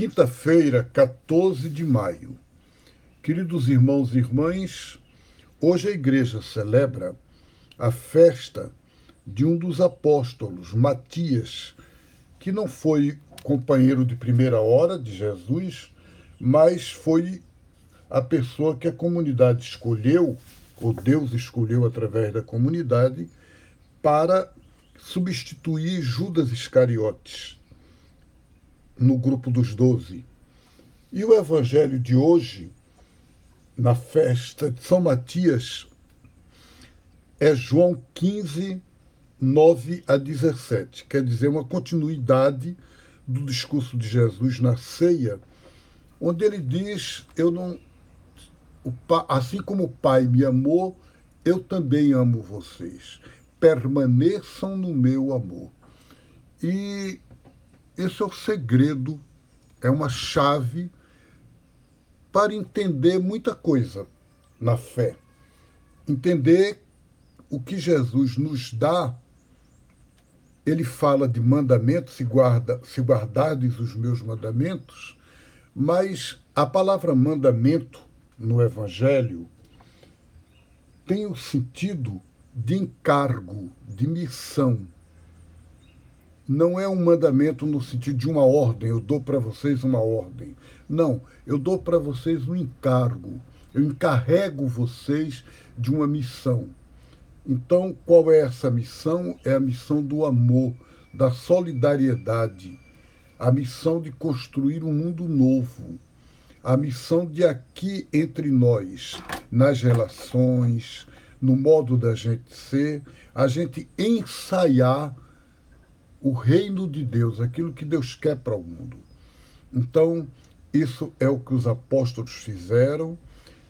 Quinta-feira, 14 de maio. Queridos irmãos e irmãs, hoje a igreja celebra a festa de um dos apóstolos, Matias, que não foi companheiro de primeira hora de Jesus, mas foi a pessoa que a comunidade escolheu, ou Deus escolheu através da comunidade, para substituir Judas Iscariotes no grupo dos doze. E o evangelho de hoje, na festa de São Matias, é João 15, 9 a 17. Quer dizer, uma continuidade do discurso de Jesus na ceia, onde ele diz: Eu não. Assim como o Pai me amou, eu também amo vocês. Permaneçam no meu amor. E esse é o segredo, é uma chave para entender muita coisa na fé. Entender o que Jesus nos dá. Ele fala de mandamentos, se, guarda, se guardares os meus mandamentos, mas a palavra mandamento no Evangelho tem o sentido de encargo, de missão não é um mandamento no sentido de uma ordem, eu dou para vocês uma ordem. Não, eu dou para vocês um encargo, eu encarrego vocês de uma missão. Então, qual é essa missão? É a missão do amor, da solidariedade, a missão de construir um mundo novo, a missão de aqui entre nós, nas relações, no modo da gente ser, a gente ensaiar o reino de Deus, aquilo que Deus quer para o mundo. Então, isso é o que os apóstolos fizeram,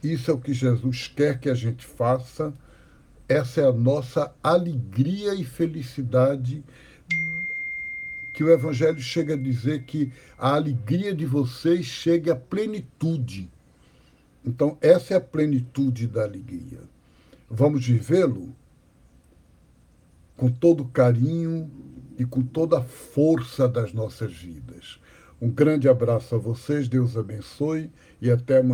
isso é o que Jesus quer que a gente faça. Essa é a nossa alegria e felicidade que o Evangelho chega a dizer que a alegria de vocês chega à plenitude. Então, essa é a plenitude da alegria. Vamos vivê-lo com todo carinho, e com toda a força das nossas vidas. Um grande abraço a vocês, Deus abençoe e até amanhã.